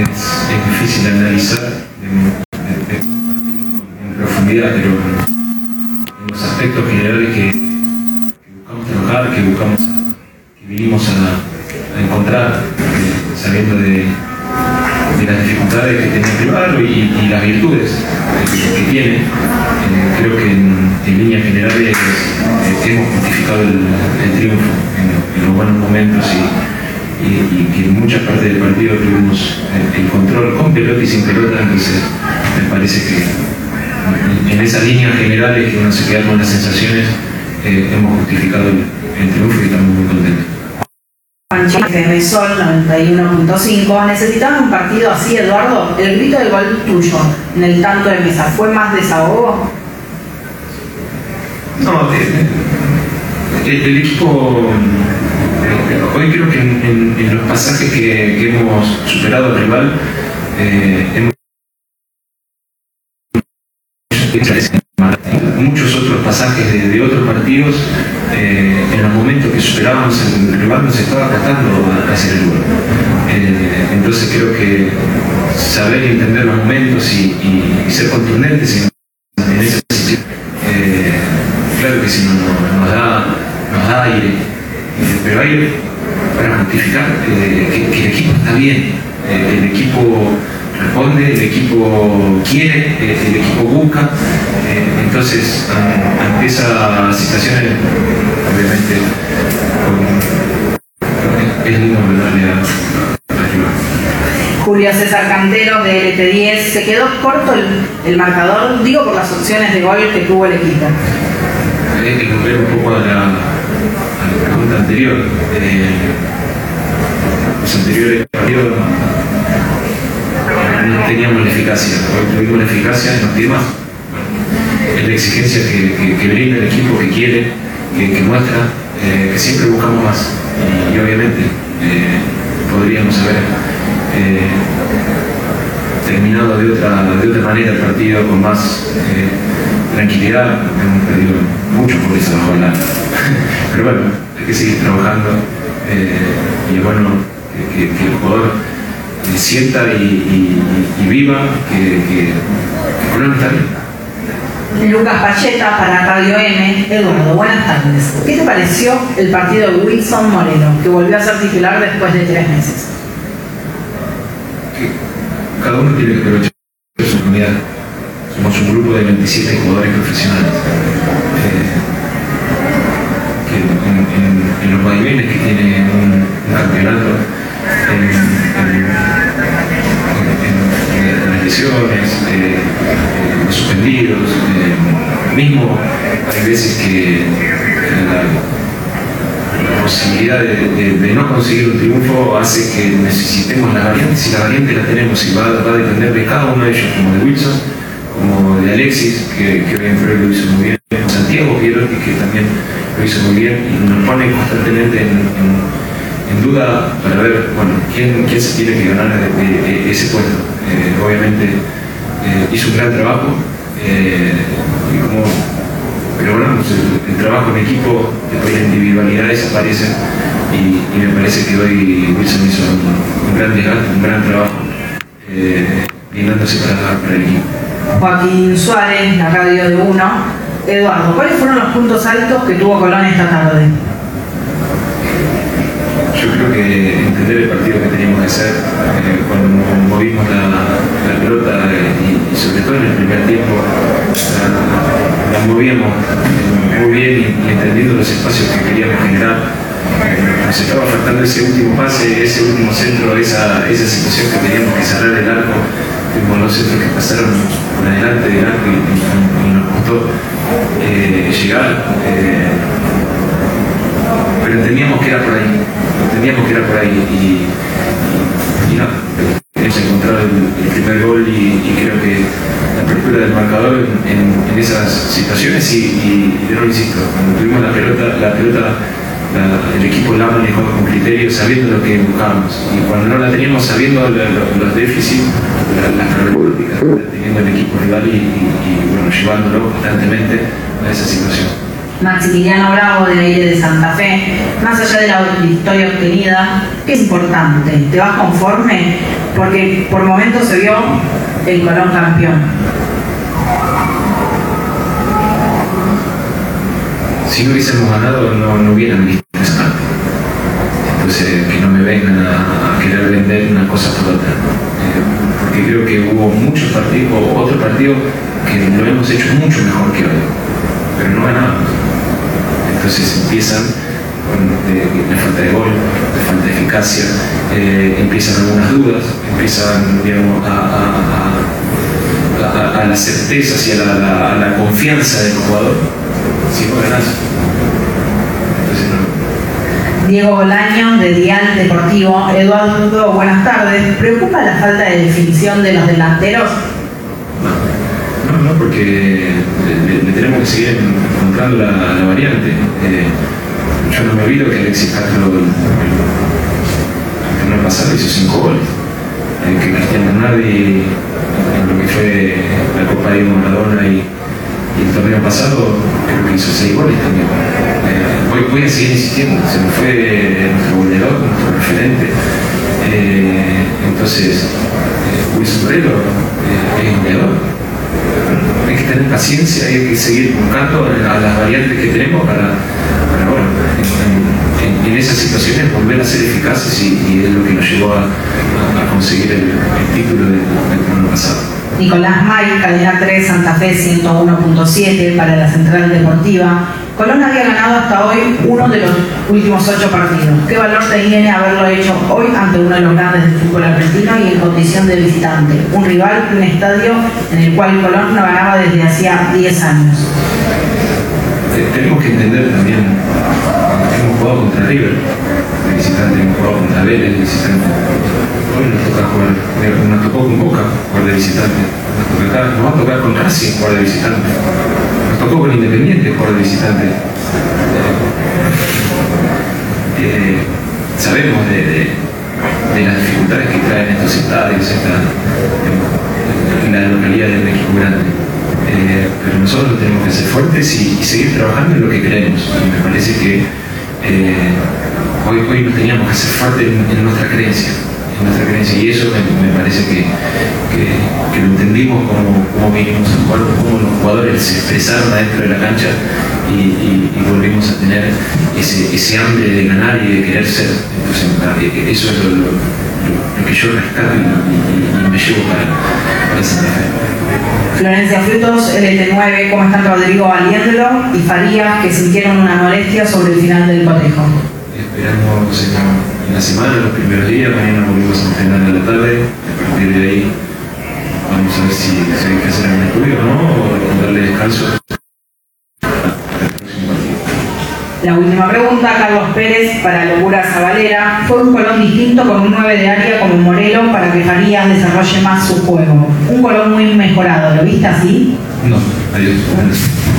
es, difícil analizar en, profundidad, pero en los aspectos generales que, buscamos trabajar, que buscamos, que vinimos a, encontrar, eh, sabiendo de, de, las dificultades que tiene el privado y, y, las virtudes que, tiene. Eh, creo que en, en líneas generales eh, hemos justificado el, el triunfo en, en, los buenos momentos y, y, que en muchas partes del partido tuvimos el, el, control con pelota y sin pelota, entonces me parece que en, en esas líneas generales que uno se queda con las sensaciones, eh, hemos justificado el, el triunfo y estamos muy contentos. de Sol 91.5. ¿Necesitaban un partido así, Eduardo? El grito del gol tuyo en el tanto de mesa, ¿fue más desahogo? No, el, el equipo, hoy creo que en, los pasajes que, hemos superado al rival, eh, hemos muchos otros pasajes de, otros partidos, eh, en los momentos que superábamos el rival nos estaba costando hacer el gol. Entonces creo que saber entender los momentos y, y, y ser contundentes en, en esa situación, eh, claro que sí, nos, nos, da, nos da aire, pero aire para justificar que, bien, el equipo responde, el equipo quiere, el equipo busca. Entonces, ante esas situaciones, obviamente, es lindo ganarle a, Julio César Cantero de LT10, ¿se quedó corto el, el, marcador? Digo por las opciones de gol que tuvo el equipo. Hay que volver un poco a la, a la pregunta anterior. Eh, los anteriores partidos no teníamos la eficacia, hoy tuvimos la eficacia en los temas, es la exigencia que, brinda el equipo, que quiere, que, muestra, eh, que siempre buscamos más. Y, y obviamente eh, podríamos haber eh, terminado de otra, de otra manera el partido con más tranquilidad, hemos perdido mucho por eso bajo pero bueno, hay que seguir trabajando y es bueno que, el jugador sienta y, y, y viva que, está bien. Lucas Pacheta para Radio M. Eduardo, buenas tardes. ¿Qué te pareció el partido de Wilson Moreno, que volvió a ser titular después de tres meses? Cada uno tiene que aprovechar su oportunidad. Somos un grupo de 27 jugadores profesionales. Eh, que en, en, en, los vaivenes que tiene un, un campeonato, que la, posibilidad de, no conseguir un triunfo hace que necesitemos la variante, si la variante la tenemos y va, va a depender de cada uno de ellos, como de Wilson, como de Alexis, que, que bien lo hizo muy bien, Santiago Pierotti, que también lo hizo muy bien y nos pone constantemente en, en en duda para ver bueno, quién, quién se tiene que ganar de ese puesto. Eh, obviamente eh, hizo un gran trabajo, eh, y como, pero bueno, pues el, el, trabajo en equipo, después las individualidades aparecen y, y, me parece que hoy Wilson hizo un, un gran desgaste, un gran trabajo, brindándose para, para el equipo. Joaquín Suárez, la radio de uno. Eduardo, ¿cuáles fueron los puntos altos que tuvo Colón esta tarde? yo creo que entender el partido que teníamos que hacer eh, cuando movimos la, la pelota eh, y, y, sobre todo en el primer tiempo la movíamos muy bien y, entendiendo los espacios que queríamos generar. Eh, nos estaba faltando ese último pase, ese último centro, esa, esa situación que teníamos que cerrar el arco tuvimos los centros que pasaron por adelante del arco y, nos costó eh, llegar pero entendíamos que era por ahí, entendíamos que era por ahí y sabiendo lo que buscábamos y cuando no la teníamos sabiendo la, los, los déficits, las problemáticas teniendo el equipo rival y, bueno, llevándolo constantemente a esa situación. Maximiliano Bravo de Aire de Santa Fe, más allá de la victoria obtenida, ¿qué es importante? ¿Te vas conforme? Porque por momentos se vio el Colón campeón. Si no hubiésemos ganado, no, no hubieran visto Entonces, que no me vengan a, querer vender una cosa por otra. Eh, porque creo que hubo muchos partidos, otro partido que lo hemos hecho mucho mejor que hoy, pero no ganamos. Entonces empiezan con eh, la falta de gol, la falta de eficacia, eh, empiezan algunas dudas, empiezan digamos, a, a, a, y la, la, a la, confianza del jugador si no ganas. Diego Bolaño de Dial Deportivo. Eduardo, buenas tardes. ¿Preocupa la falta de definición de los delanteros? No, no, porque le, le tenemos que seguir encontrando la, variante. Eh, yo no me olvido que Alexis Castro el, torneo pasado hizo cinco goles. Eh, que Cristian Bernardi en lo que fue la Copa de Maradona y, y, el torneo pasado creo que hizo seis goles también. Eh, voy, voy, a seguir insistiendo, se me fue nuestro goleador, nuestro referente. Eh, entonces, Wilson Morelo es goleador hay que tener paciencia, hay que seguir buscando a las variantes que tenemos para, bueno, en, esas situaciones volver a ser eficaces y, es lo que nos llevó a, conseguir el, el, título pasado. Nicolás May, cadena 3, Santa Fe 101.7 para la Central Deportiva. Colón había ganado hasta hoy uno de los últimos ocho partidos. ¿Qué valor tiene haberlo hecho hoy ante uno de los grandes del fútbol argentino y en condición de visitante? Un rival, un estadio en el cual Colón no ganaba desde hacía 10 años. Tenemos que entender también, hemos jugado contra River, visitante, hemos jugado contra de visitante. Hoy nos jugar, nos tocó con Boca jugar de visitante, nos, va a tocar con Racing jugar de visitante, nos tocó con Independiente jugar de visitante. Eh, eh, sabemos de, de, de, las dificultades que traen estos estadios, esta, en, la localidad del equipo grande. Eh, pero nosotros tenemos que ser fuertes y, seguir trabajando en lo que creemos. Y me parece que eh, hoy, nos teníamos que ser fuertes en, en, nuestra creencia, en nuestra creencia y eso me, parece que, lo entendimos como, como vinimos a jugar, como los jugadores se expresaron adentro de la cancha y, y, y volvimos a tener ese, hambre de ganar y de querer ser. Entonces, eso es lo, que yo rescato y, me llevo para, para Santa. Florencia Frutos, LT9, ¿cómo están Rodrigo Valiéndolo y Farías que sintieron una molestia sobre el final del cotejo? Esperamos en, en la semana, los primeros días, mañana volvemos a entrenar a la tarde, a partir de ahí vamos a ver si, si hay que hacer un estudio o no, o darle descanso. La última pregunta, Carlos Pérez para Locura Zabalera. Fue un Colón distinto con un 9 de área como Morelo para que Farías desarrolle más su juego. Un Colón muy mejorado, ¿lo viste así? No, adiós.